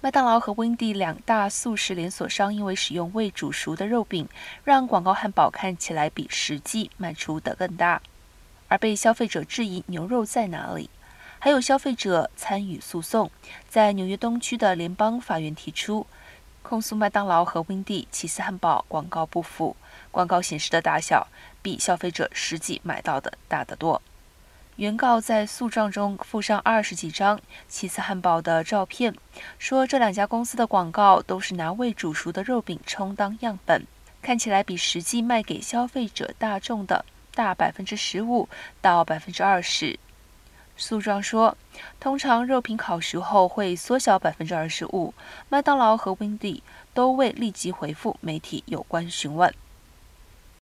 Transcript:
麦当劳和温蒂两大素食连锁商因为使用未煮熟的肉饼，让广告汉堡看起来比实际卖出的更大，而被消费者质疑牛肉在哪里。还有消费者参与诉讼，在纽约东区的联邦法院提出控诉麦当劳和温蒂起司汉堡广告不符，广告显示的大小比消费者实际买到的大得多。原告在诉状中附上二十几张起司汉堡的照片，说这两家公司的广告都是拿未煮熟的肉饼充当样本，看起来比实际卖给消费者大众的大百分之十五到百分之二十。诉状说，通常肉品烤熟后会缩小百分之二十五。麦当劳和 w i n d y 都未立即回复媒体有关询问。